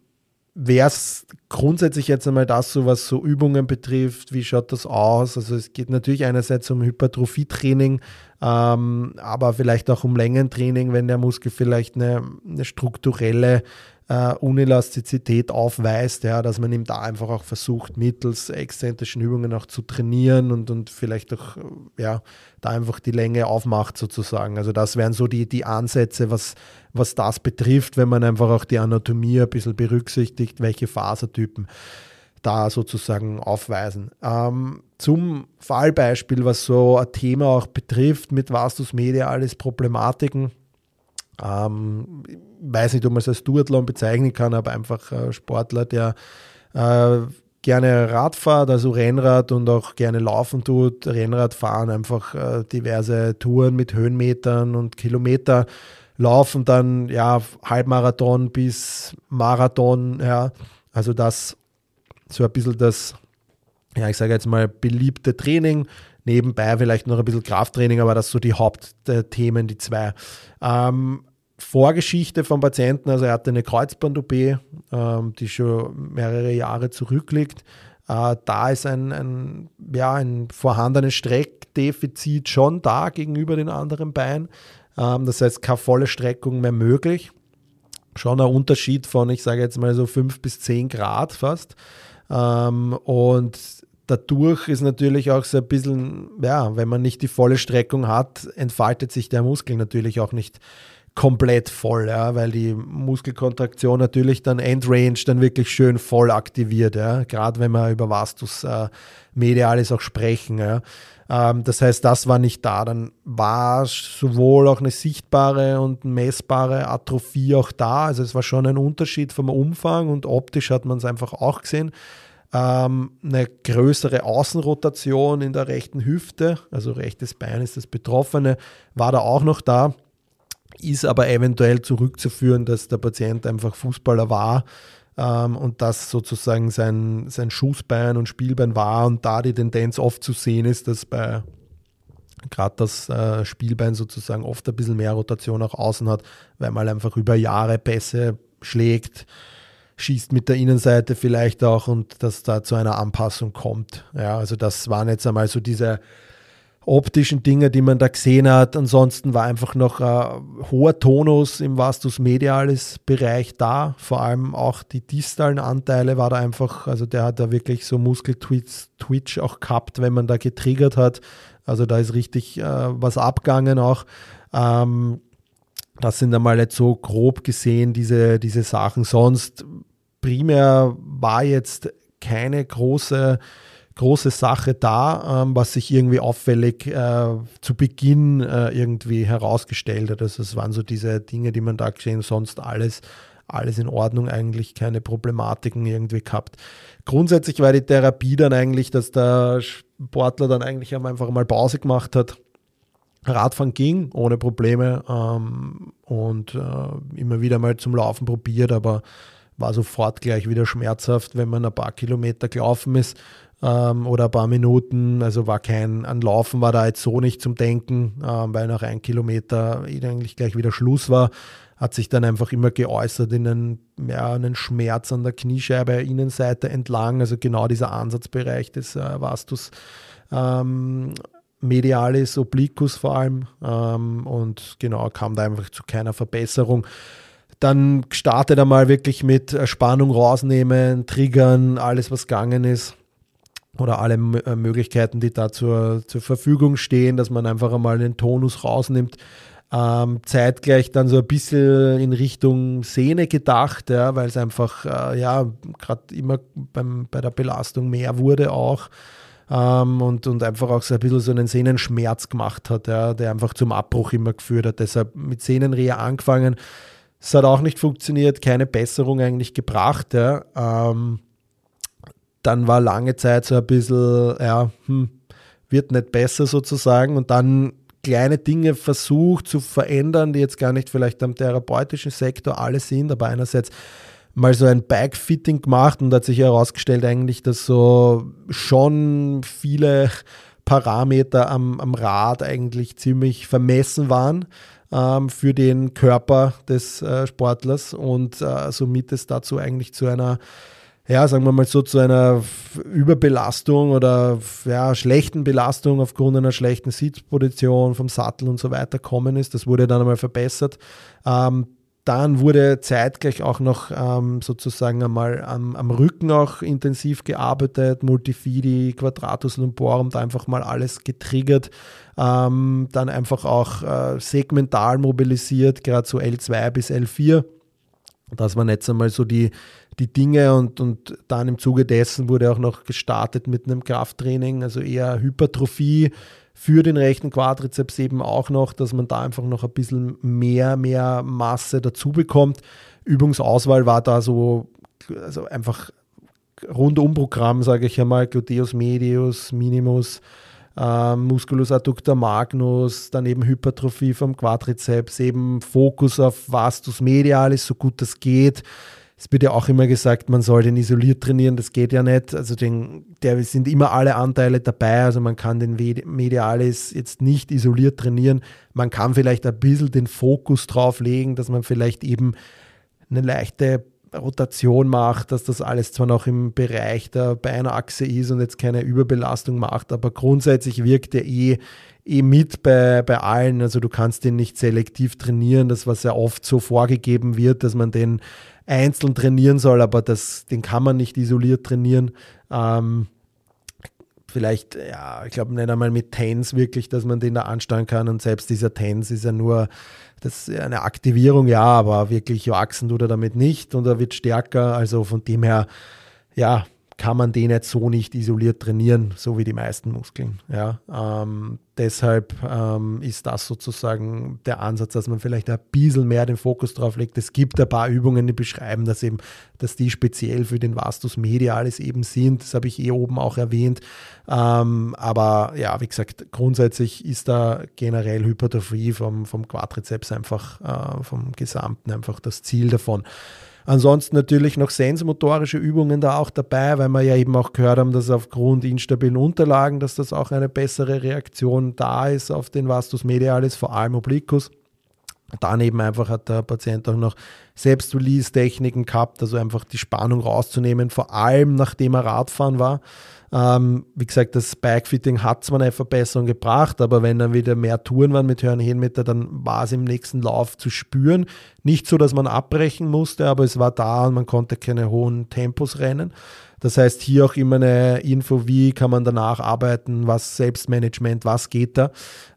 wäre es grundsätzlich jetzt einmal das so, was so Übungen betrifft, wie schaut das aus? Also es geht natürlich einerseits um Hypertrophietraining, ähm, aber vielleicht auch um Längentraining, wenn der Muskel vielleicht eine, eine strukturelle äh, Unelastizität aufweist, ja, dass man ihm da einfach auch versucht, mittels exzentrischen Übungen auch zu trainieren und, und vielleicht auch ja, da einfach die Länge aufmacht sozusagen. Also das wären so die, die Ansätze, was, was das betrifft, wenn man einfach auch die Anatomie ein bisschen berücksichtigt, welche Fasertypen da sozusagen aufweisen. Ähm, zum Fallbeispiel, was so ein Thema auch betrifft, mit Vastus medialis Problematiken, ähm, weiß nicht, ob man es als Duathlon bezeichnen kann, aber einfach äh, Sportler, der äh, gerne Rad fährt, also Rennrad und auch gerne laufen tut, Rennradfahren, einfach äh, diverse Touren mit Höhenmetern und Kilometer laufen, dann ja Halbmarathon bis Marathon, ja, also das so ein bisschen das, ja, ich sage jetzt mal beliebte Training, nebenbei vielleicht noch ein bisschen Krafttraining, aber das so die Hauptthemen, die zwei. Ähm, Vorgeschichte vom Patienten, also er hatte eine Kreuzband-OP, ähm, die schon mehrere Jahre zurückliegt. Äh, da ist ein, ein, ja, ein vorhandenes Streckdefizit schon da gegenüber den anderen Beinen. Ähm, das heißt, keine volle Streckung mehr möglich. Schon ein Unterschied von, ich sage jetzt mal so 5 bis 10 Grad fast. Ähm, und dadurch ist natürlich auch so ein bisschen, ja, wenn man nicht die volle Streckung hat, entfaltet sich der Muskel natürlich auch nicht komplett voll, ja, weil die Muskelkontraktion natürlich dann Endrange dann wirklich schön voll aktiviert, ja, gerade wenn wir über Vastus äh, Medialis auch sprechen, ja. Ähm, das heißt, das war nicht da. Dann war sowohl auch eine sichtbare und messbare Atrophie auch da. Also es war schon ein Unterschied vom Umfang und optisch hat man es einfach auch gesehen. Ähm, eine größere Außenrotation in der rechten Hüfte, also rechtes Bein ist das Betroffene, war da auch noch da ist aber eventuell zurückzuführen, dass der Patient einfach Fußballer war ähm, und das sozusagen sein, sein Schussbein und Spielbein war und da die Tendenz oft zu sehen ist, dass bei gerade das äh, Spielbein sozusagen oft ein bisschen mehr Rotation auch außen hat, weil man einfach über Jahre Pässe schlägt, schießt mit der Innenseite vielleicht auch und dass da zu einer Anpassung kommt. Ja, also das waren jetzt einmal so diese optischen Dinge, die man da gesehen hat. Ansonsten war einfach noch ein hoher Tonus im Vastus medialis Bereich da. Vor allem auch die distalen Anteile war da einfach, also der hat da wirklich so Muskeltwitch auch gehabt, wenn man da getriggert hat. Also da ist richtig äh, was abgegangen auch. Ähm, das sind einmal jetzt so grob gesehen diese, diese Sachen. Sonst primär war jetzt keine große große Sache da, ähm, was sich irgendwie auffällig äh, zu Beginn äh, irgendwie herausgestellt hat. Also es waren so diese Dinge, die man da gesehen, sonst alles, alles in Ordnung, eigentlich keine Problematiken irgendwie gehabt. Grundsätzlich war die Therapie dann eigentlich, dass der Sportler dann eigentlich einfach mal Pause gemacht hat. Radfahren ging ohne Probleme ähm, und äh, immer wieder mal zum Laufen probiert, aber war sofort gleich wieder schmerzhaft, wenn man ein paar Kilometer gelaufen ist ähm, oder ein paar Minuten. Also war kein, an Laufen war da jetzt so nicht zum Denken, ähm, weil nach einem Kilometer eigentlich gleich wieder Schluss war. Hat sich dann einfach immer geäußert in einen, ja, einen Schmerz an der Kniescheibe, Innenseite entlang, also genau dieser Ansatzbereich des äh, Vastus. Ähm, medialis obliquus vor allem ähm, und genau kam da einfach zu keiner Verbesserung. Dann startet er mal wirklich mit Spannung rausnehmen, triggern, alles was gegangen ist oder alle äh, Möglichkeiten, die da zur, zur Verfügung stehen, dass man einfach einmal den Tonus rausnimmt. Ähm, zeitgleich dann so ein bisschen in Richtung Sehne gedacht, ja, weil es einfach äh, ja gerade immer beim, bei der Belastung mehr wurde auch ähm, und, und einfach auch so ein bisschen so einen Sehnenschmerz gemacht hat, ja, der einfach zum Abbruch immer geführt hat. Deshalb mit Sehnenrehe angefangen. Es hat auch nicht funktioniert, keine Besserung eigentlich gebracht. Ja. Ähm, dann war lange Zeit so ein bisschen, ja, hm, wird nicht besser sozusagen und dann kleine Dinge versucht zu verändern, die jetzt gar nicht vielleicht am therapeutischen Sektor alle sind, aber einerseits mal so ein Bike-Fitting gemacht und hat sich herausgestellt eigentlich, dass so schon viele Parameter am, am Rad eigentlich ziemlich vermessen waren ähm, für den Körper des äh, Sportlers und äh, somit es dazu eigentlich zu einer ja, sagen wir mal so, zu einer Überbelastung oder ja, schlechten Belastung aufgrund einer schlechten Sitzposition vom Sattel und so weiter kommen ist. Das wurde dann einmal verbessert. Ähm, dann wurde zeitgleich auch noch ähm, sozusagen einmal am, am, Rücken auch intensiv gearbeitet, Multifidi, Quadratus lumborum, da einfach mal alles getriggert. Ähm, dann einfach auch äh, segmental mobilisiert, gerade so L2 bis L4. Das waren jetzt einmal so die, die Dinge und, und dann im Zuge dessen wurde auch noch gestartet mit einem Krafttraining, also eher Hypertrophie für den rechten Quadrizeps eben auch noch, dass man da einfach noch ein bisschen mehr, mehr Masse dazu bekommt. Übungsauswahl war da so, also einfach rundum Programm, sage ich einmal, Gluteus medius, Minimus, äh, Musculus adductor magnus, dann eben Hypertrophie vom Quadrizeps, eben Fokus auf Vastus medialis, so gut das geht. Es wird ja auch immer gesagt, man soll den isoliert trainieren, das geht ja nicht. Also den, der sind immer alle Anteile dabei, also man kann den Medialis jetzt nicht isoliert trainieren. Man kann vielleicht ein bisschen den Fokus drauf legen, dass man vielleicht eben eine leichte Rotation macht, dass das alles zwar noch im Bereich der Beinachse ist und jetzt keine Überbelastung macht, aber grundsätzlich wirkt er eh, eh mit bei, bei allen. Also du kannst den nicht selektiv trainieren, das was ja oft so vorgegeben wird, dass man den einzeln trainieren soll, aber das, den kann man nicht isoliert trainieren. Ähm, vielleicht, ja, ich glaube nicht einmal mit Tens wirklich, dass man den da ansteuern kann. Und selbst dieser Tens ist ja nur das eine Aktivierung, ja, aber wirklich wachsen tut er damit nicht und er wird stärker. Also von dem her, ja, kann man den jetzt so nicht isoliert trainieren, so wie die meisten Muskeln. Ja, ähm, deshalb ähm, ist das sozusagen der Ansatz, dass man vielleicht ein bisschen mehr den Fokus drauf legt. Es gibt ein paar Übungen, die beschreiben, dass eben, dass die speziell für den Vastus medialis eben sind. Das habe ich eh oben auch erwähnt. Ähm, aber ja, wie gesagt, grundsätzlich ist da generell Hypertrophie vom, vom Quadrizeps einfach, äh, vom Gesamten einfach das Ziel davon. Ansonsten natürlich noch sensmotorische Übungen da auch dabei, weil wir ja eben auch gehört haben, dass aufgrund instabilen Unterlagen, dass das auch eine bessere Reaktion da ist auf den Vastus medialis, vor allem Obliquus. Daneben einfach hat der Patient auch noch Selbst-Release-Techniken gehabt, also einfach die Spannung rauszunehmen, vor allem nachdem er Radfahren war. Ähm, wie gesagt, das Bikefitting hat zwar eine Verbesserung gebracht, aber wenn dann wieder mehr Touren waren mit Höhenmeter, dann war es im nächsten Lauf zu spüren. Nicht so, dass man abbrechen musste, aber es war da und man konnte keine hohen Tempos rennen. Das heißt, hier auch immer eine Info, wie kann man danach arbeiten, was Selbstmanagement, was geht da.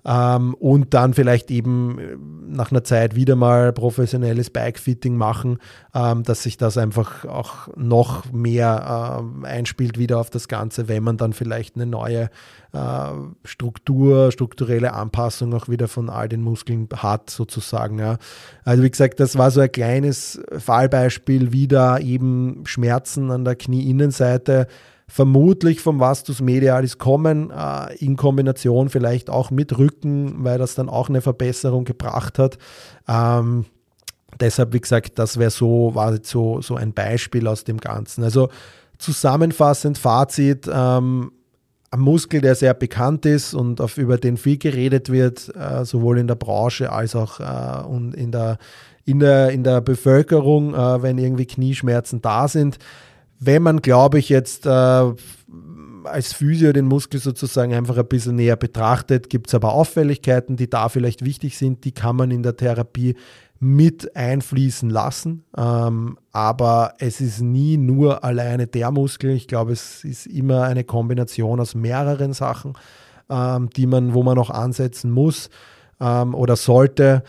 Ähm, und dann vielleicht eben äh, nach einer Zeit wieder mal professionelles Bikefitting machen, ähm, dass sich das einfach auch noch mehr äh, einspielt wieder auf das Ganze, wenn man dann vielleicht eine neue äh, Struktur, strukturelle Anpassung auch wieder von all den Muskeln hat, sozusagen. Ja. Also wie gesagt, das war so ein kleines Fallbeispiel, wie da eben Schmerzen an der Knieinnenseite vermutlich vom Vastus medialis kommen, äh, in Kombination vielleicht auch mit Rücken, weil das dann auch eine Verbesserung gebracht hat. Ähm, deshalb, wie gesagt, das wäre so, so, so ein Beispiel aus dem Ganzen. Also zusammenfassend, Fazit, ähm, ein Muskel, der sehr bekannt ist und auf, über den viel geredet wird, äh, sowohl in der Branche als auch äh, und in der, in der, in der Bevölkerung, äh, wenn irgendwie Knieschmerzen da sind. Wenn man, glaube ich, jetzt äh, als Physio den Muskel sozusagen einfach ein bisschen näher betrachtet, gibt es aber Auffälligkeiten, die da vielleicht wichtig sind, die kann man in der Therapie mit einfließen lassen. Ähm, aber es ist nie nur alleine der Muskel. Ich glaube, es ist immer eine Kombination aus mehreren Sachen, ähm, die man, wo man noch ansetzen muss ähm, oder sollte.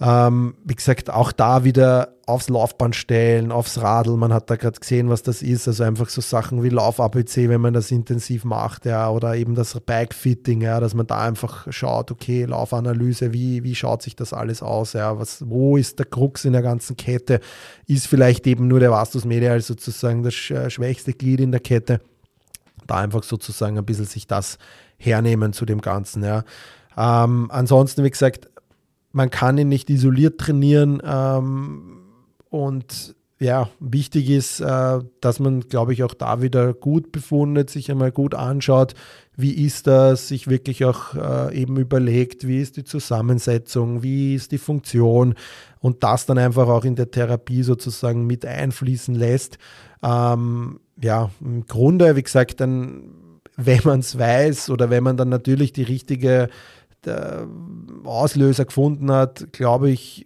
Ähm, wie gesagt, auch da wieder aufs Laufband stellen, aufs Radl. Man hat da gerade gesehen, was das ist. Also einfach so Sachen wie Lauf-ABC, wenn man das intensiv macht, ja, oder eben das Bike-Fitting, ja, dass man da einfach schaut, okay, Laufanalyse, wie, wie schaut sich das alles aus, ja, was, wo ist der Krux in der ganzen Kette? Ist vielleicht eben nur der Vastus medial sozusagen das schwächste Glied in der Kette? Da einfach sozusagen ein bisschen sich das hernehmen zu dem Ganzen, ja. Ähm, ansonsten, wie gesagt, man kann ihn nicht isoliert trainieren. Ähm, und ja, wichtig ist, äh, dass man, glaube ich, auch da wieder gut befundet, sich einmal gut anschaut, wie ist das, sich wirklich auch äh, eben überlegt, wie ist die Zusammensetzung, wie ist die Funktion und das dann einfach auch in der Therapie sozusagen mit einfließen lässt. Ähm, ja, im Grunde, wie gesagt, dann, wenn man es weiß oder wenn man dann natürlich die richtige Auslöser gefunden hat, glaube ich,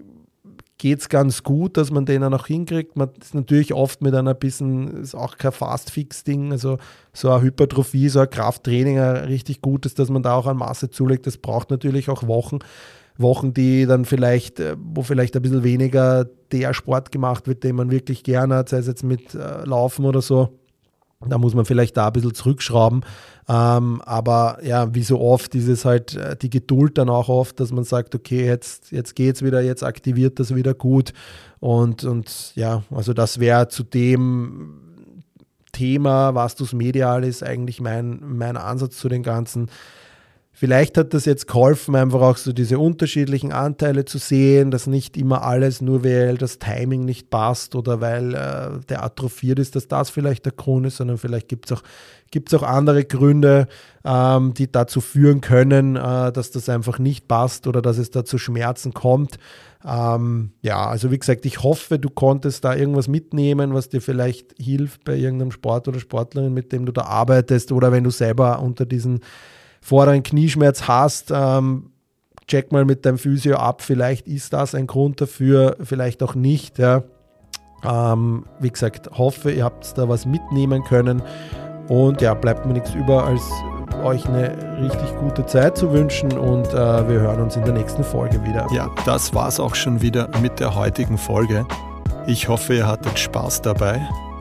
geht es ganz gut, dass man den auch hinkriegt. Man ist natürlich oft mit einer bisschen, ist auch kein Fast-Fix-Ding, also so eine Hypertrophie, so ein Krafttraining ein richtig gut ist, dass man da auch an Masse zulegt. Das braucht natürlich auch Wochen. Wochen, die dann vielleicht, äh, wo vielleicht ein bisschen weniger der Sport gemacht wird, den man wirklich gerne hat, sei es jetzt mit äh, Laufen oder so. Da muss man vielleicht da ein bisschen zurückschrauben. Ähm, aber ja, wie so oft ist es halt äh, die Geduld dann auch oft, dass man sagt, okay, jetzt, jetzt geht es wieder, jetzt aktiviert das wieder gut. Und, und ja, also das wäre zu dem Thema, was das medial ist, eigentlich mein, mein Ansatz zu den ganzen Vielleicht hat das jetzt geholfen, einfach auch so diese unterschiedlichen Anteile zu sehen, dass nicht immer alles nur weil das Timing nicht passt oder weil äh, der atrophiert ist, dass das vielleicht der Grund ist, sondern vielleicht gibt es auch, gibt's auch andere Gründe, ähm, die dazu führen können, äh, dass das einfach nicht passt oder dass es da zu Schmerzen kommt. Ähm, ja, also wie gesagt, ich hoffe, du konntest da irgendwas mitnehmen, was dir vielleicht hilft bei irgendeinem Sport oder Sportlerin, mit dem du da arbeitest oder wenn du selber unter diesen vorderen Knieschmerz hast, ähm, check mal mit deinem Physio ab, vielleicht ist das ein Grund dafür, vielleicht auch nicht. Ja. Ähm, wie gesagt, hoffe, ihr habt da was mitnehmen können Und ja, bleibt mir nichts über, als euch eine richtig gute Zeit zu wünschen und äh, wir hören uns in der nächsten Folge wieder. Ja, das war's auch schon wieder mit der heutigen Folge. Ich hoffe, ihr hattet Spaß dabei.